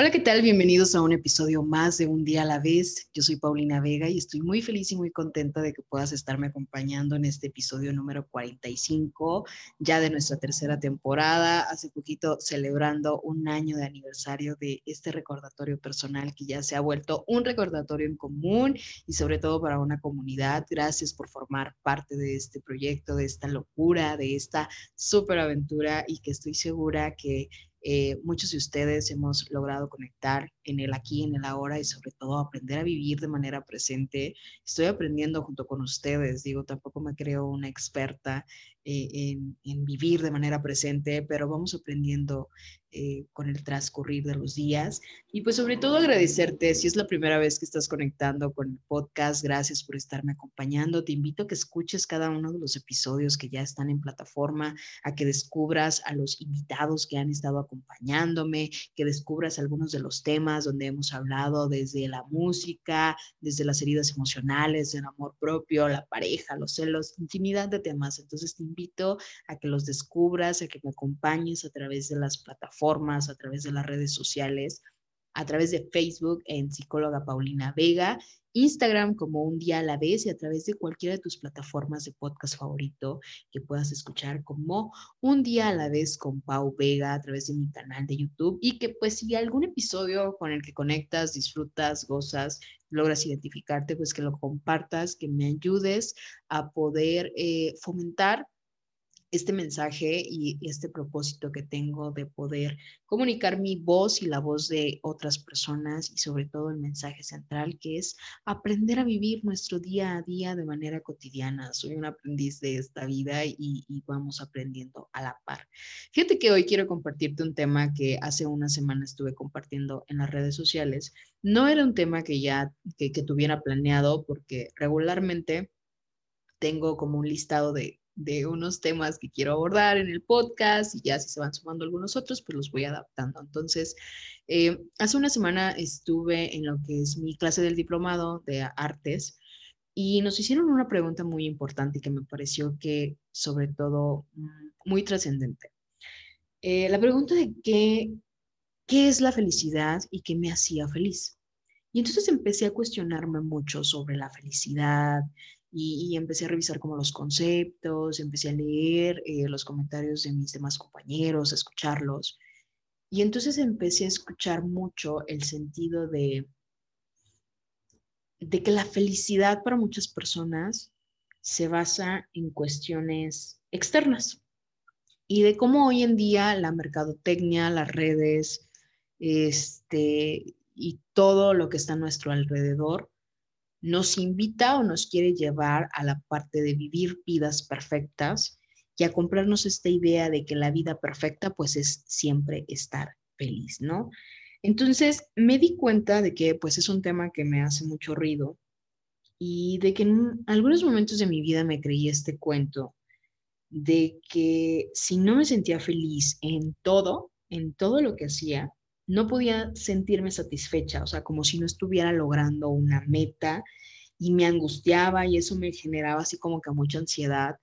Hola, ¿qué tal? Bienvenidos a un episodio más de Un día a la vez. Yo soy Paulina Vega y estoy muy feliz y muy contenta de que puedas estarme acompañando en este episodio número 45, ya de nuestra tercera temporada. Hace poquito celebrando un año de aniversario de este recordatorio personal que ya se ha vuelto un recordatorio en común y sobre todo para una comunidad. Gracias por formar parte de este proyecto, de esta locura, de esta súper aventura y que estoy segura que eh, muchos de ustedes hemos logrado conectar en el aquí, en el ahora y sobre todo aprender a vivir de manera presente. Estoy aprendiendo junto con ustedes, digo, tampoco me creo una experta eh, en, en, vivir de manera presente, pero vamos aprendiendo eh, con el transcurrir de los días. Y pues sobre todo agradecerte, si es la primera vez que estás conectando con el podcast, gracias por estarme acompañando. Te invito a que escuches cada uno de los episodios que ya están en plataforma, a que descubras a los invitados que han estado acompañándome, que descubras algunos de los temas donde hemos hablado desde la música, desde las heridas emocionales, el amor propio, la pareja, los celos, infinidad de temas. Entonces te invito a que los descubras, a que me acompañes a través de las plataformas formas, a través de las redes sociales, a través de Facebook en psicóloga Paulina Vega, Instagram como un día a la vez y a través de cualquiera de tus plataformas de podcast favorito que puedas escuchar como un día a la vez con Pau Vega a través de mi canal de YouTube y que pues si algún episodio con el que conectas, disfrutas, gozas, logras identificarte, pues que lo compartas, que me ayudes a poder eh, fomentar este mensaje y este propósito que tengo de poder comunicar mi voz y la voz de otras personas y sobre todo el mensaje central que es aprender a vivir nuestro día a día de manera cotidiana. Soy un aprendiz de esta vida y, vamos aprendiendo a la par. Fíjate que hoy quiero compartirte un tema que hace una semana estuve compartiendo en las redes sociales. No era un tema que ya que, que tuviera planeado porque regularmente tengo como un listado de de unos temas que quiero abordar en el podcast y ya si se van sumando algunos otros, pues los voy adaptando. Entonces, eh, hace una semana estuve en lo que es mi clase del diplomado de artes y nos hicieron una pregunta muy importante y que me pareció que sobre todo muy trascendente. Eh, la pregunta de qué, qué es la felicidad y qué me hacía feliz. Y entonces empecé a cuestionarme mucho sobre la felicidad, y, empecé a revisar como los conceptos, empecé a leer eh, los comentarios de mis demás compañeros, a escucharlos. Y entonces empecé a escuchar mucho el sentido de, de que la felicidad para muchas personas se basa en cuestiones externas y de cómo hoy en día la mercadotecnia, las redes, este, y todo lo que está a nuestro alrededor nos invita o nos quiere llevar a la parte de vivir vidas perfectas y a comprarnos esta idea de que la vida perfecta pues es siempre estar feliz, ¿no? Entonces me di cuenta de que pues es un tema que me hace mucho ruido y de que en algunos momentos de mi vida me creí este cuento de que si no me sentía feliz en todo, en todo lo que hacía, no podía sentirme satisfecha, o sea, como si no estuviera logrando una meta y me angustiaba y eso me generaba así como que mucha ansiedad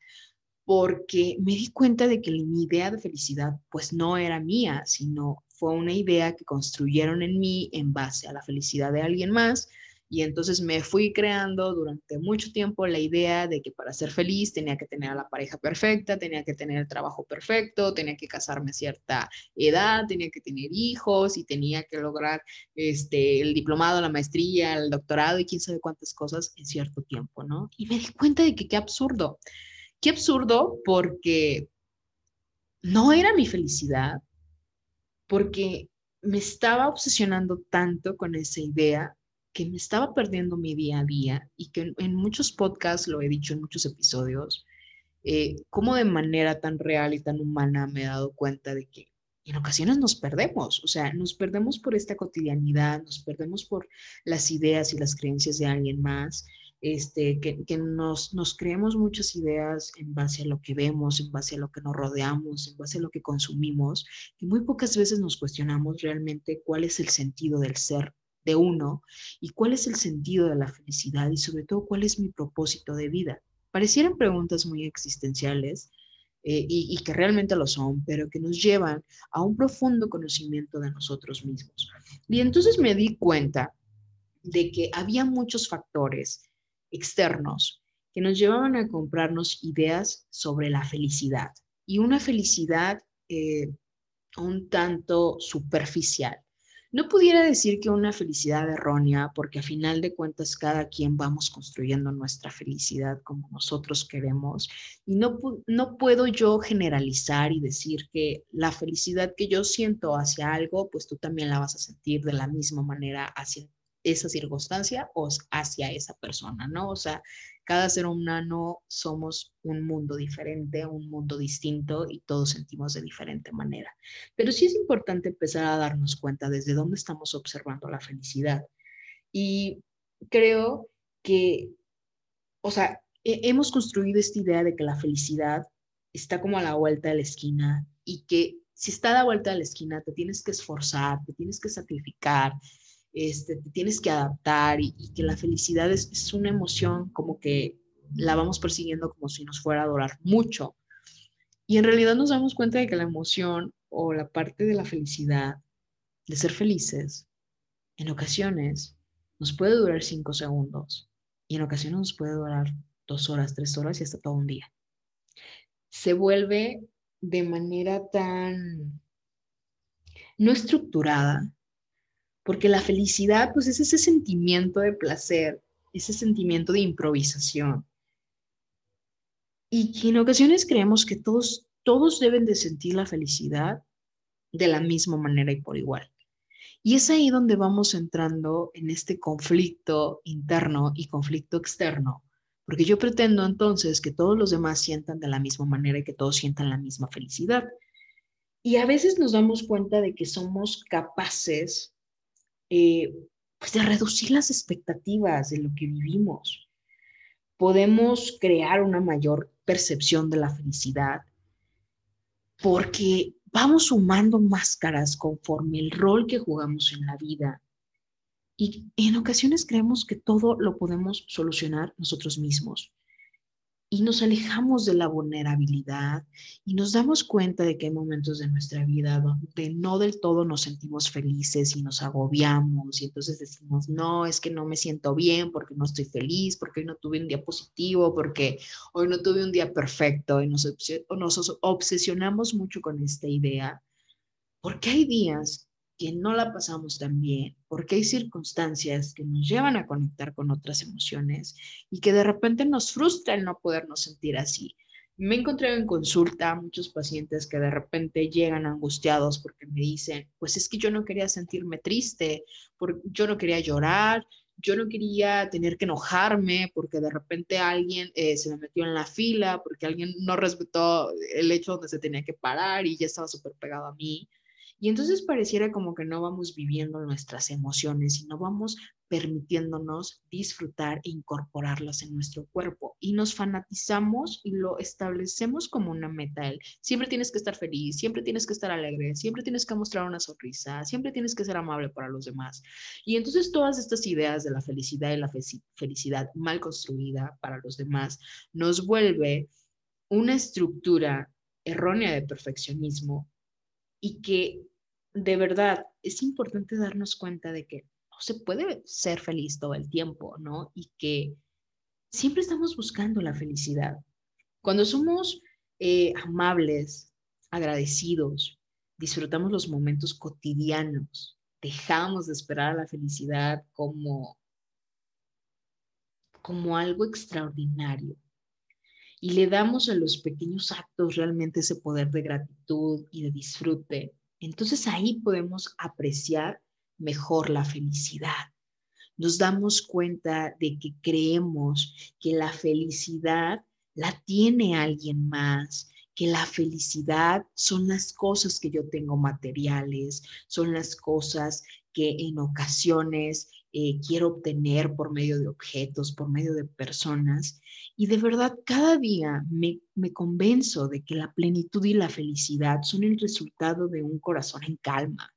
porque me di cuenta de que mi idea de felicidad pues no era mía, sino fue una idea que construyeron en mí en base a la felicidad de alguien más y entonces me fui creando durante mucho tiempo la idea de que para ser feliz tenía que tener a la pareja perfecta, tenía que tener el trabajo perfecto, tenía que casarme a cierta edad, tenía que tener hijos y tenía que lograr este, el diplomado, la maestría, el doctorado y quién sabe cuántas cosas en cierto tiempo, ¿no? Y me di cuenta de que qué absurdo, qué absurdo porque no era mi felicidad, porque me estaba obsesionando tanto con esa idea que me estaba perdiendo mi día a día y que en, muchos podcasts, lo he dicho en muchos episodios, eh, cómo de manera tan real y tan humana me he dado cuenta de que en ocasiones nos perdemos, o sea, nos perdemos por esta cotidianidad, nos perdemos por las ideas y las creencias de alguien más este, que, que nos, nos, creemos muchas ideas en base a lo que vemos, en base a lo que nos rodeamos, en base a lo que consumimos, y muy pocas veces nos cuestionamos realmente cuál es el sentido del ser de uno y cuál es el sentido de la felicidad y sobre todo cuál es mi propósito de vida. Parecieran preguntas muy existenciales eh, y, que realmente lo son, pero que nos llevan a un profundo conocimiento de nosotros mismos. Y entonces me di cuenta de que había muchos factores externos que nos llevaban a comprarnos ideas sobre la felicidad y una felicidad eh, un tanto superficial. No pudiera decir que una felicidad errónea, porque a final de cuentas cada quien vamos construyendo nuestra felicidad como nosotros queremos. Y no, no puedo yo generalizar y decir que la felicidad que yo siento hacia algo, pues tú también la vas a sentir de la misma manera hacia esa circunstancia o hacia esa persona, ¿no? O sea, cada ser humano somos un mundo diferente, un mundo distinto y todos sentimos de diferente manera. Pero sí es importante empezar a darnos cuenta desde dónde estamos observando la felicidad. Y creo que, o sea, hemos construido esta idea de que la felicidad está como a la vuelta de la esquina y que si está a la vuelta de la esquina te tienes que esforzar, te tienes que sacrificar, este, te tienes que adaptar y, que la felicidad es, una emoción como que la vamos persiguiendo como si nos fuera a durar mucho. Y en realidad nos damos cuenta de que la emoción o la parte de la felicidad, de ser felices, en ocasiones nos puede durar cinco segundos y en ocasiones nos puede durar dos horas, tres horas y hasta todo un día. Se vuelve de manera tan no estructurada, porque la felicidad, pues es ese sentimiento de placer, ese sentimiento de improvisación. Y que en ocasiones creemos que todos, todos deben de sentir la felicidad de la misma manera y por igual. Y es ahí donde vamos entrando en este conflicto interno y conflicto externo, porque yo pretendo entonces que todos los demás sientan de la misma manera y que todos sientan la misma felicidad. Y a veces nos damos cuenta de que somos capaces eh, pues de reducir las expectativas de lo que vivimos. Podemos crear una mayor percepción de la felicidad porque vamos sumando máscaras conforme el rol que jugamos en la vida. Y en ocasiones creemos que todo lo podemos solucionar nosotros mismos y nos alejamos de la vulnerabilidad y nos damos cuenta de que hay momentos de nuestra vida donde no del todo nos sentimos felices y nos agobiamos y entonces decimos, no, es que no me siento bien porque no estoy feliz, porque hoy no tuve un día positivo, porque hoy no tuve un día perfecto y nos, nos obsesionamos mucho con esta idea, porque hay días que no la pasamos tan bien, porque hay circunstancias que nos llevan a conectar con otras emociones y que de repente nos frustra el no podernos sentir así. Me he en consulta muchos pacientes que de repente llegan angustiados porque me dicen, pues es que yo no quería sentirme triste, porque yo no quería llorar, yo no quería tener que enojarme porque de repente alguien eh, se me metió en la fila, porque alguien no respetó el hecho donde se tenía que parar y ya estaba súper pegado a mí. Y entonces pareciera como que no vamos viviendo nuestras emociones y no vamos permitiéndonos disfrutar e incorporarlas en nuestro cuerpo. Y nos fanatizamos y lo establecemos como una meta. siempre tienes que estar feliz, siempre tienes que estar alegre, siempre tienes que mostrar una sonrisa, siempre tienes que ser amable para los demás. Y entonces todas estas ideas de la felicidad y la felicidad mal construida para los demás nos vuelve una estructura errónea de perfeccionismo y que de verdad es importante darnos cuenta de que no se puede ser feliz todo el tiempo, ¿no? Y que siempre estamos buscando la felicidad. Cuando somos eh, amables, agradecidos, disfrutamos los momentos cotidianos, dejamos de esperar a la felicidad como, como algo extraordinario y le damos a los pequeños actos realmente ese poder de gratitud y de disfrute, entonces ahí podemos apreciar mejor la felicidad. Nos damos cuenta de que creemos que la felicidad la tiene alguien más, que la felicidad son las cosas que yo tengo materiales, son las cosas que en ocasiones eh, quiero obtener por medio de objetos, por medio de personas. Y de verdad, cada día me, me convenzo de que la plenitud y la felicidad son el resultado de un corazón en calma,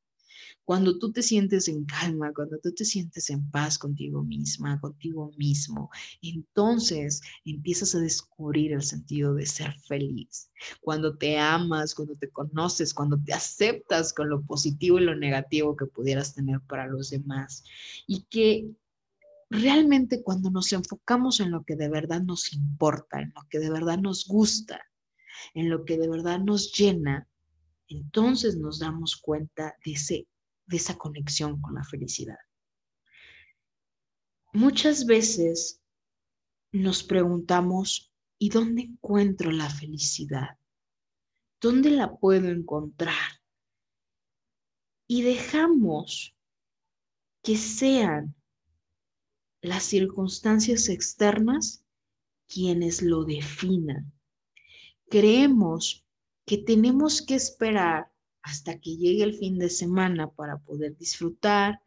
cuando tú te sientes en calma, cuando tú te sientes en paz contigo misma, contigo mismo, entonces empiezas a descubrir el sentido de ser feliz. Cuando te amas, cuando te conoces, cuando te aceptas con lo positivo y lo negativo que pudieras tener para los demás. Y que realmente cuando nos enfocamos en lo que de verdad nos importa, en lo que de verdad nos gusta, en lo que de verdad nos llena, entonces nos damos cuenta de ese de esa conexión con la felicidad. Muchas veces nos preguntamos, ¿y dónde encuentro la felicidad? ¿Dónde la puedo encontrar? Y dejamos que sean las circunstancias externas quienes lo definan. Creemos que tenemos que esperar hasta que llegue el fin de semana para poder disfrutar,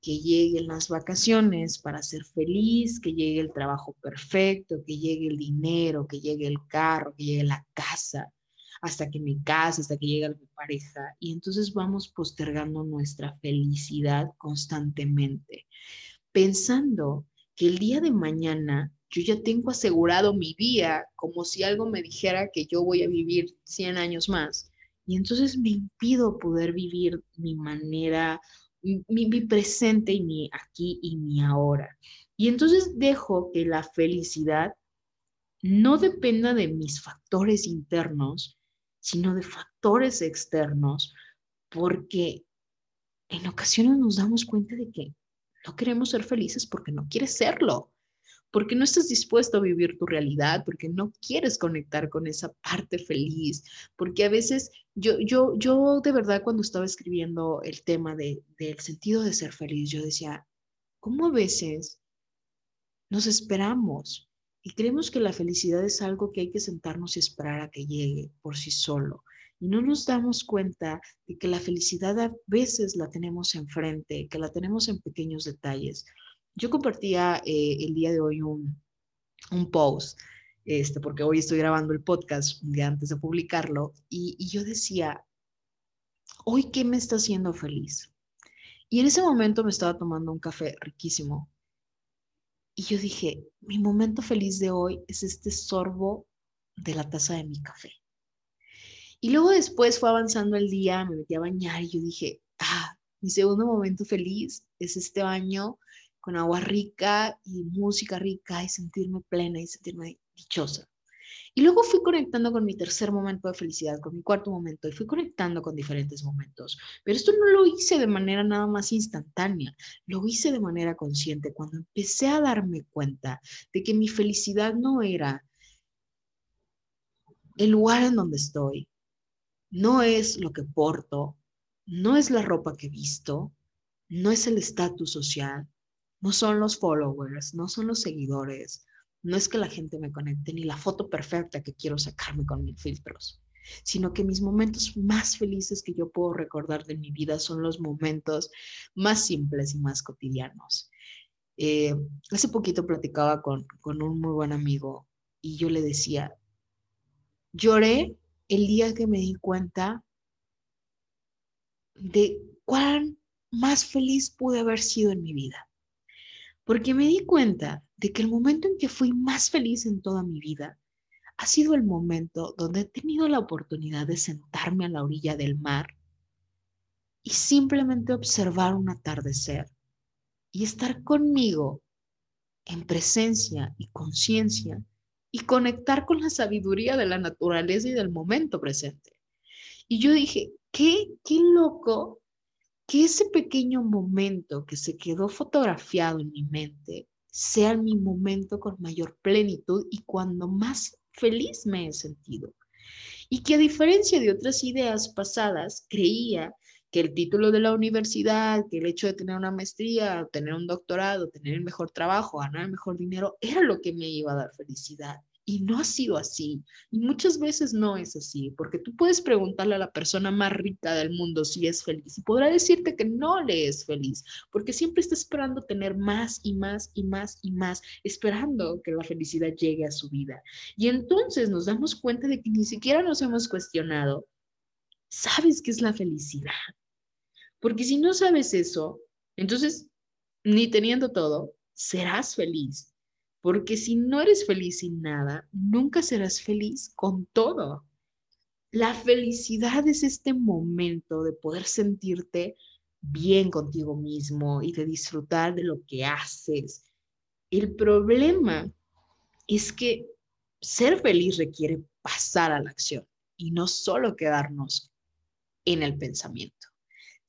que lleguen las vacaciones para ser feliz, que llegue el trabajo perfecto, que llegue el dinero, que llegue el carro, que llegue la casa, hasta que me case, hasta que llegue mi pareja. Y entonces vamos postergando nuestra felicidad constantemente, pensando que el día de mañana yo ya tengo asegurado mi día, como si algo me dijera que yo voy a vivir 100 años más y entonces me impido poder vivir mi manera, mi, presente y mi aquí y mi ahora. Y entonces dejo que la felicidad no dependa de mis factores internos, sino de factores externos, porque en ocasiones nos damos cuenta de que no queremos ser felices porque no quieres serlo porque no estás dispuesto a vivir tu realidad, porque no quieres conectar con esa parte feliz, porque a veces yo, yo, yo de verdad cuando estaba escribiendo el tema de, del sentido de ser feliz, yo decía, ¿cómo a veces nos esperamos y creemos que la felicidad es algo que hay que sentarnos y esperar a que llegue por sí solo? Y no nos damos cuenta de que la felicidad a veces la tenemos enfrente, que la tenemos en pequeños detalles. Yo compartía eh, el día de hoy un, un post, este, porque hoy estoy grabando el podcast un día antes de publicarlo, y, y yo decía, hoy qué me está haciendo feliz. Y en ese momento me estaba tomando un café riquísimo. Y yo dije, mi momento feliz de hoy es este sorbo de la taza de mi café. Y luego después fue avanzando el día, me metí a bañar y yo dije, ah, mi segundo momento feliz es este baño con agua rica y música rica y sentirme plena y sentirme dichosa. Y luego fui conectando con mi tercer momento de felicidad, con mi cuarto momento, y fui conectando con diferentes momentos. Pero esto no lo hice de manera nada más instantánea, lo hice de manera consciente cuando empecé a darme cuenta de que mi felicidad no era el lugar en donde estoy, no es lo que porto, no es la ropa que visto, no es el estatus social, no son los followers, no son los seguidores, no es que la gente me conecte ni la foto perfecta que quiero sacarme con mis filtros, sino que mis momentos más felices que yo puedo recordar de mi vida son los momentos más simples y más cotidianos. Eh, hace poquito platicaba con, con un muy buen amigo y yo le decía, lloré el día que me di cuenta de cuán más feliz pude haber sido en mi vida porque me di cuenta de que el momento en que fui más feliz en toda mi vida ha sido el momento donde he tenido la oportunidad de sentarme a la orilla del mar y simplemente observar un atardecer y estar conmigo en presencia y conciencia y conectar con la sabiduría de la naturaleza y del momento presente. Y yo dije, qué, qué loco que ese pequeño momento que se quedó fotografiado en mi mente sea mi momento con mayor plenitud y cuando más feliz me he sentido. Y que a diferencia de otras ideas pasadas, creía que el título de la universidad, que el hecho de tener una maestría, tener un doctorado, tener el mejor trabajo, ganar el mejor dinero, era lo que me iba a dar felicidad. Y no ha sido así. Y muchas veces no es así, porque tú puedes preguntarle a la persona más rica del mundo si es feliz y podrá decirte que no le es feliz, porque siempre está esperando tener más y más y más y más, esperando que la felicidad llegue a su vida. Y entonces nos damos cuenta de que ni siquiera nos hemos cuestionado, ¿sabes qué es la felicidad? Porque si no sabes eso, entonces, ni teniendo todo, serás feliz porque si no eres feliz sin nada, nunca serás feliz con todo. La felicidad es este momento de poder sentirte bien contigo mismo y de disfrutar de lo que haces. El problema es que ser feliz requiere pasar a la acción y no solo quedarnos en el pensamiento.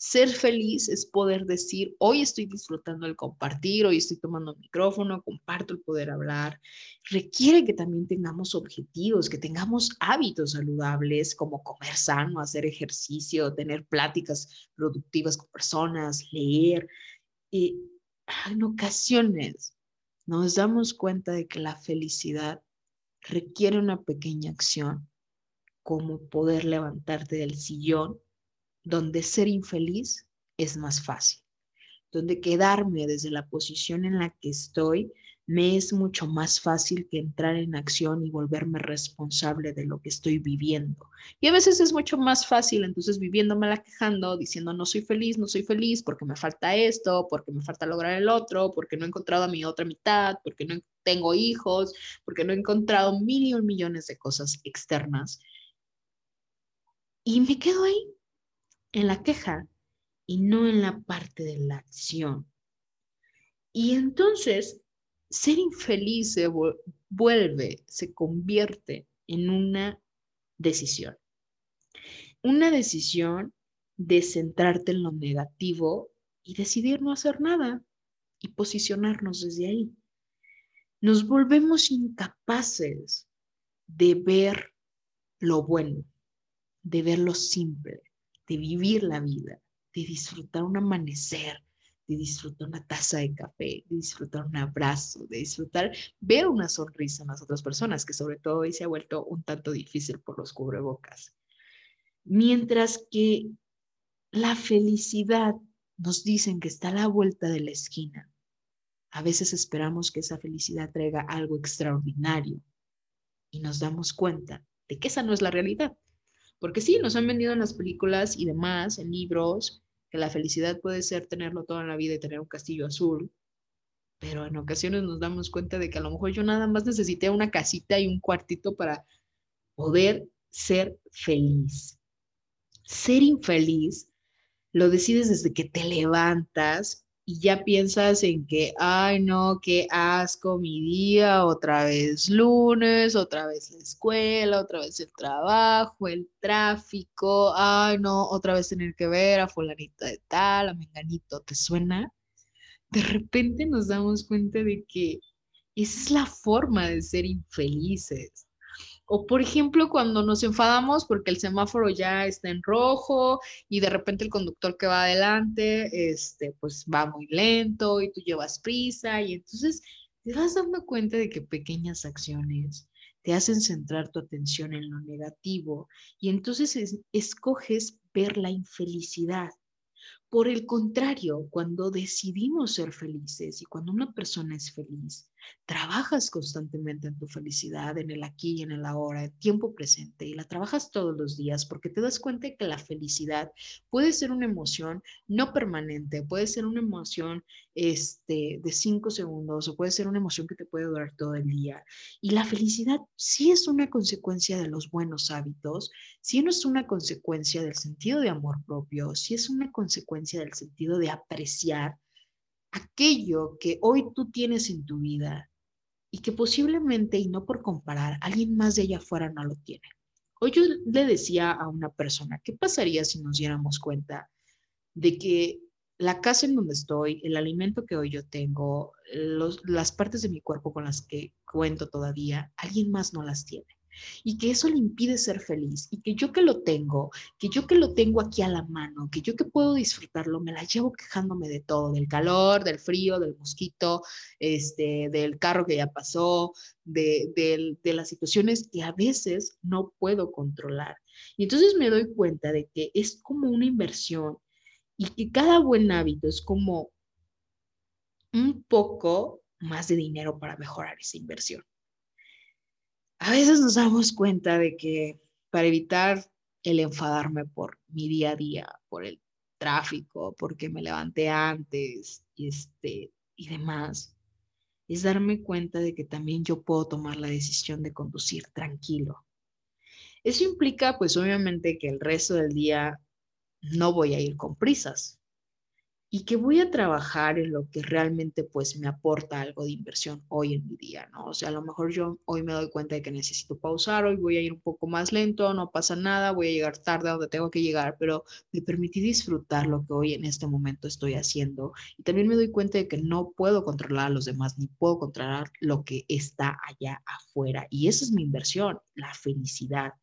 Ser feliz es poder decir, hoy estoy disfrutando el compartir, hoy estoy tomando el micrófono, comparto el poder hablar. Requiere que también tengamos objetivos, que tengamos hábitos saludables como comer sano, hacer ejercicio, tener pláticas productivas con personas, leer. Y en ocasiones nos damos cuenta de que la felicidad requiere una pequeña acción, como poder levantarte del sillón donde ser infeliz es más fácil, donde quedarme desde la posición en la que estoy me es mucho más fácil que entrar en acción y volverme responsable de lo que estoy viviendo. Y a veces es mucho más fácil, entonces viviéndome la quejando, diciendo no soy feliz, no soy feliz porque me falta esto, porque me falta lograr el otro, porque no he encontrado a mi otra mitad, porque no tengo hijos, porque no he encontrado mil y millones de cosas externas. Y me quedo ahí en la queja y no en la parte de la acción. Y entonces, ser infeliz se vuelve, se convierte en una decisión. Una decisión de centrarte en lo negativo y decidir no hacer nada y posicionarnos desde ahí. Nos volvemos incapaces de ver lo bueno, de ver lo simple, de vivir la vida, de disfrutar un amanecer, de disfrutar una taza de café, de disfrutar un abrazo, de disfrutar ver una sonrisa en las otras personas, que sobre todo hoy se ha vuelto un tanto difícil por los cubrebocas. Mientras que la felicidad nos dicen que está a la vuelta de la esquina. A veces esperamos que esa felicidad traiga algo extraordinario y nos damos cuenta de que esa no es la realidad. Porque sí, nos han vendido en las películas y demás, en libros, que la felicidad puede ser tenerlo todo en la vida y tener un castillo azul, pero en ocasiones nos damos cuenta de que a lo mejor yo nada más necesité una casita y un cuartito para poder ser feliz. Ser infeliz lo decides desde que te levantas y ya piensas en que, ay, no, qué asco mi día, otra vez lunes, otra vez la escuela, otra vez el trabajo, el tráfico, ay, no, otra vez tener que ver a fulanita de tal, a menganito, ¿te suena? De repente nos damos cuenta de que esa es la forma de ser infelices. O por ejemplo, cuando nos enfadamos porque el semáforo ya está en rojo y de repente el conductor que va adelante, este, pues va muy lento y tú llevas prisa y entonces te vas dando cuenta de que pequeñas acciones te hacen centrar tu atención en lo negativo y entonces escoges ver la infelicidad. Por el contrario, cuando decidimos ser felices y cuando una persona es feliz, trabajas constantemente en tu felicidad, en el aquí y en el ahora, en tiempo presente, y la trabajas todos los días porque te das cuenta que la felicidad puede ser una emoción no permanente, puede ser una emoción este, de cinco segundos o puede ser una emoción que te puede durar todo el día. Y la felicidad sí es una consecuencia de los buenos hábitos, sí no es una consecuencia del sentido de amor propio, sí es una consecuencia del sentido de apreciar aquello que hoy tú tienes en tu vida y que posiblemente, y no por comparar, alguien más de allá afuera no lo tiene. Hoy yo le decía a una persona, ¿qué pasaría si nos diéramos cuenta de que la casa en donde estoy, el alimento que hoy yo tengo, las partes de mi cuerpo con las que cuento todavía, alguien más no las tiene? Y que eso le impide ser feliz y que yo que lo tengo, que yo que lo tengo aquí a la mano, que yo que puedo disfrutarlo, me la llevo quejándome de todo, del calor, del frío, del mosquito, este, del carro que ya pasó, de, de las situaciones que a veces no puedo controlar. Y entonces me doy cuenta de que es como una inversión y que cada buen hábito es como un poco más de dinero para mejorar esa inversión a veces nos damos cuenta de que para evitar el enfadarme por mi día a día, por el tráfico, porque me levanté antes y, este, y demás, es darme cuenta de que también yo puedo tomar la decisión de conducir tranquilo. Eso implica, pues obviamente, que el resto del día no voy a ir con prisas, y que voy a trabajar en lo que realmente pues me aporta algo de inversión hoy en mi día, ¿no? O sea, a lo mejor yo hoy me doy cuenta de que necesito pausar, hoy voy a ir un poco más lento, no pasa nada, voy a llegar tarde a donde tengo que llegar, pero me permití disfrutar lo que hoy en este momento estoy haciendo y también me doy cuenta de que no puedo controlar a los demás ni puedo controlar lo que está allá afuera y esa es mi inversión, la felicidad.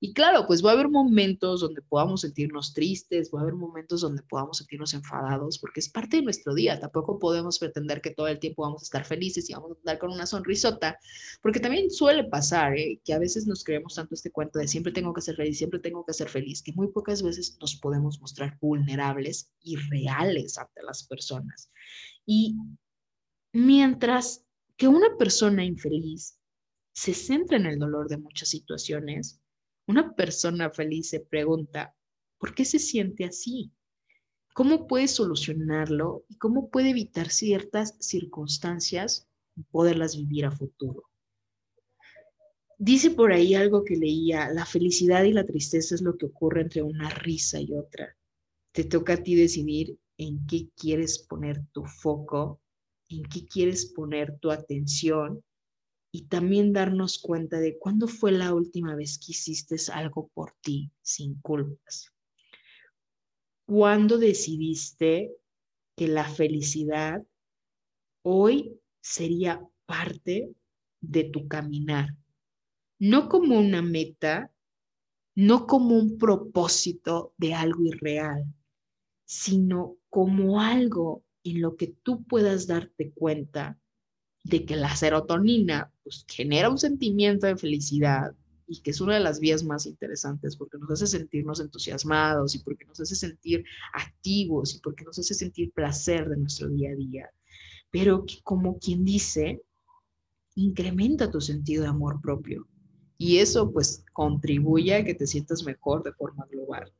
Y claro, pues va a haber momentos donde podamos sentirnos tristes, va a haber momentos donde podamos sentirnos enfadados, porque es parte de nuestro día. Tampoco podemos pretender que todo el tiempo vamos a estar felices y vamos a andar con una sonrisota, porque también suele pasar ¿eh? que a veces nos creemos tanto este cuento de siempre tengo que ser feliz, siempre tengo que ser feliz, que muy pocas veces nos podemos mostrar vulnerables y reales ante las personas. Y mientras que una persona infeliz se centra en el dolor de muchas situaciones, una persona feliz se pregunta, ¿por qué se siente así? ¿Cómo puede solucionarlo y cómo puede evitar ciertas circunstancias y poderlas vivir a futuro? Dice por ahí algo que leía, la felicidad y la tristeza es lo que ocurre entre una risa y otra. Te toca a ti decidir en qué quieres poner tu foco, en qué quieres poner tu atención y también darnos cuenta de cuándo fue la última vez que hiciste algo por ti sin culpas. ¿Cuándo decidiste que la felicidad hoy sería parte de tu caminar? No como una meta, no como un propósito de algo irreal, sino como algo en lo que tú puedas darte cuenta de que la serotonina pues, genera un sentimiento de felicidad y que es una de las vías más interesantes porque nos hace sentirnos entusiasmados y porque nos hace sentir activos y porque nos hace sentir placer de nuestro día a día. Pero como quien dice, incrementa tu sentido de amor propio y eso pues contribuye a que te sientas mejor de forma global.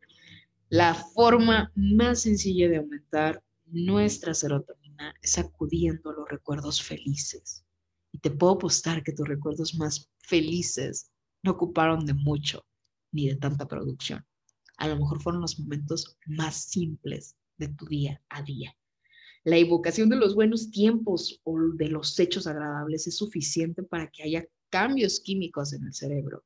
La forma más sencilla de aumentar nuestra serotonina sacudiendo los recuerdos felices. Y te puedo apostar que tus recuerdos más felices no ocuparon de mucho ni de tanta producción. A lo mejor fueron los momentos más simples de tu día a día. La evocación de los buenos tiempos o de los hechos agradables es suficiente para que haya cambios químicos en el cerebro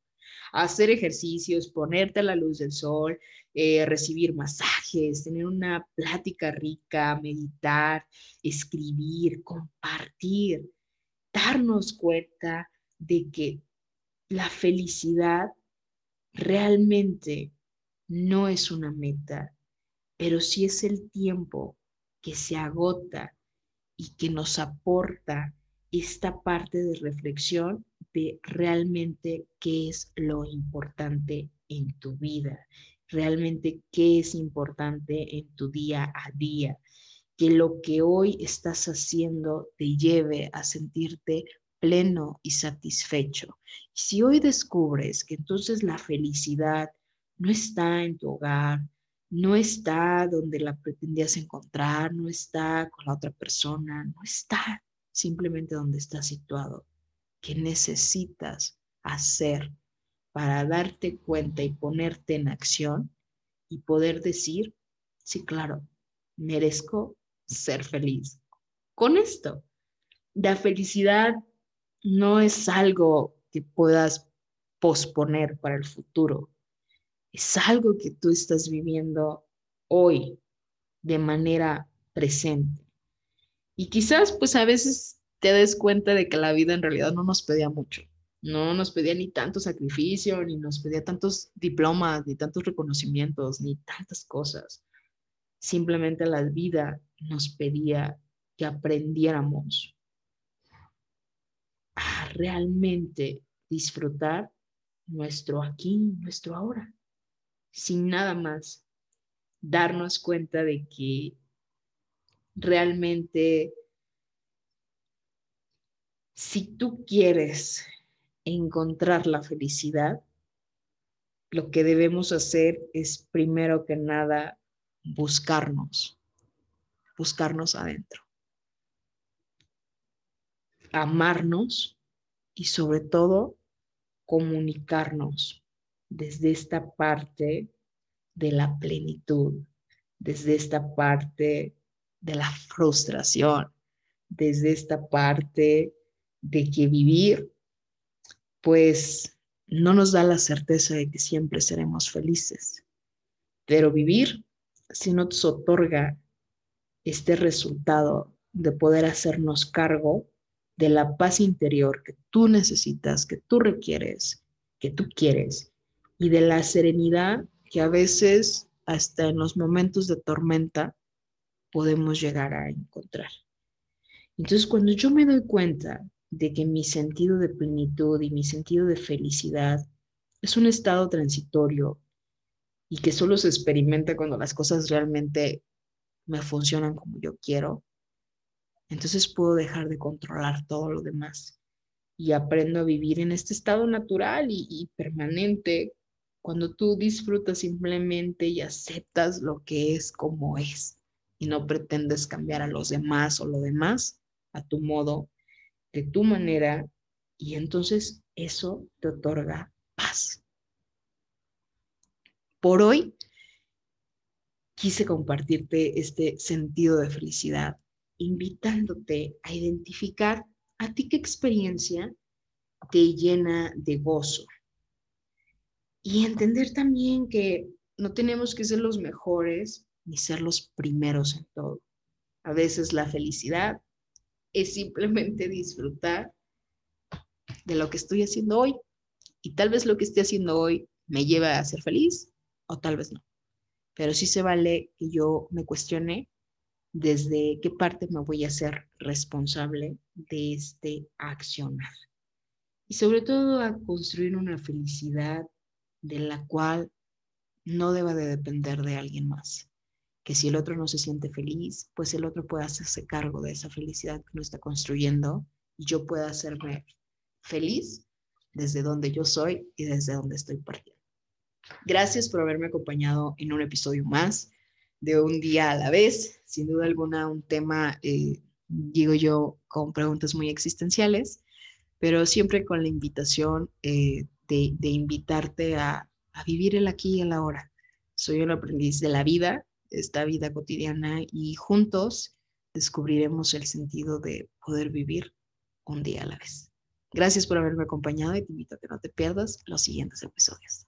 hacer ejercicios, ponerte a la luz del sol, eh, recibir masajes, tener una plática rica, meditar, escribir, compartir, darnos cuenta de que la felicidad realmente no es una meta, pero sí es el tiempo que se agota y que nos aporta esta parte de reflexión realmente qué es lo importante en tu vida, realmente qué es importante en tu día a día, que lo que hoy estás haciendo te lleve a sentirte pleno y satisfecho. Si hoy descubres que entonces la felicidad no está en tu hogar, no está donde la pretendías encontrar, no está con la otra persona, no está simplemente donde estás situado. ¿Qué necesitas hacer para darte cuenta y ponerte en acción y poder decir, sí, claro, merezco ser feliz? Con esto, la felicidad no es algo que puedas posponer para el futuro. Es algo que tú estás viviendo hoy de manera presente. Y quizás pues a veces te des cuenta de que la vida en realidad no nos pedía mucho. No nos pedía ni tanto sacrificio, ni nos pedía tantos diplomas, ni tantos reconocimientos, ni tantas cosas. Simplemente la vida nos pedía que aprendiéramos a realmente disfrutar nuestro aquí, nuestro ahora, sin nada más darnos cuenta de que realmente si tú quieres encontrar la felicidad, lo que debemos hacer es primero que nada buscarnos, buscarnos adentro, amarnos y sobre todo comunicarnos desde esta parte de la plenitud, desde esta parte de la frustración, desde esta parte de que vivir, pues no nos da la certeza de que siempre seremos felices, pero vivir si nos otorga este resultado de poder hacernos cargo de la paz interior que tú necesitas, que tú requieres, que tú quieres, y de la serenidad que a veces hasta en los momentos de tormenta podemos llegar a encontrar. Entonces, cuando yo me doy cuenta de que mi sentido de plenitud y mi sentido de felicidad es un estado transitorio y que solo se experimenta cuando las cosas realmente me funcionan como yo quiero, entonces puedo dejar de controlar todo lo demás y aprendo a vivir en este estado natural y, y permanente. Cuando tú disfrutas simplemente y aceptas lo que es como es y no pretendes cambiar a los demás o lo demás a tu modo, de tu manera, y entonces eso te otorga paz. Por hoy quise compartirte este sentido de felicidad, invitándote a identificar a ti qué experiencia te llena de gozo, y entender también que no tenemos que ser los mejores ni ser los primeros en todo. A veces la felicidad es simplemente disfrutar de lo que estoy haciendo hoy. Y tal vez lo que esté haciendo hoy me lleve a ser feliz o tal vez no. Pero sí se vale que yo me cuestione desde qué parte me voy a ser responsable de este accionar. Y sobre todo a construir una felicidad de la cual no deba de depender de alguien más. Que si el otro no se siente feliz, pues el otro puede hacerse cargo de esa felicidad que no está construyendo y yo pueda hacerme feliz desde donde yo soy y desde donde estoy partiendo. Gracias por haberme acompañado en un episodio más de Un día a la vez. Sin duda alguna, un tema, eh, digo yo, con preguntas muy existenciales, pero siempre con la invitación eh, de, invitarte a, vivir el aquí y el ahora. Soy un aprendiz de la vida, esta vida cotidiana, y juntos descubriremos el sentido de poder vivir un día a la vez. Gracias por haberme acompañado y te invito a que no te pierdas los siguientes episodios.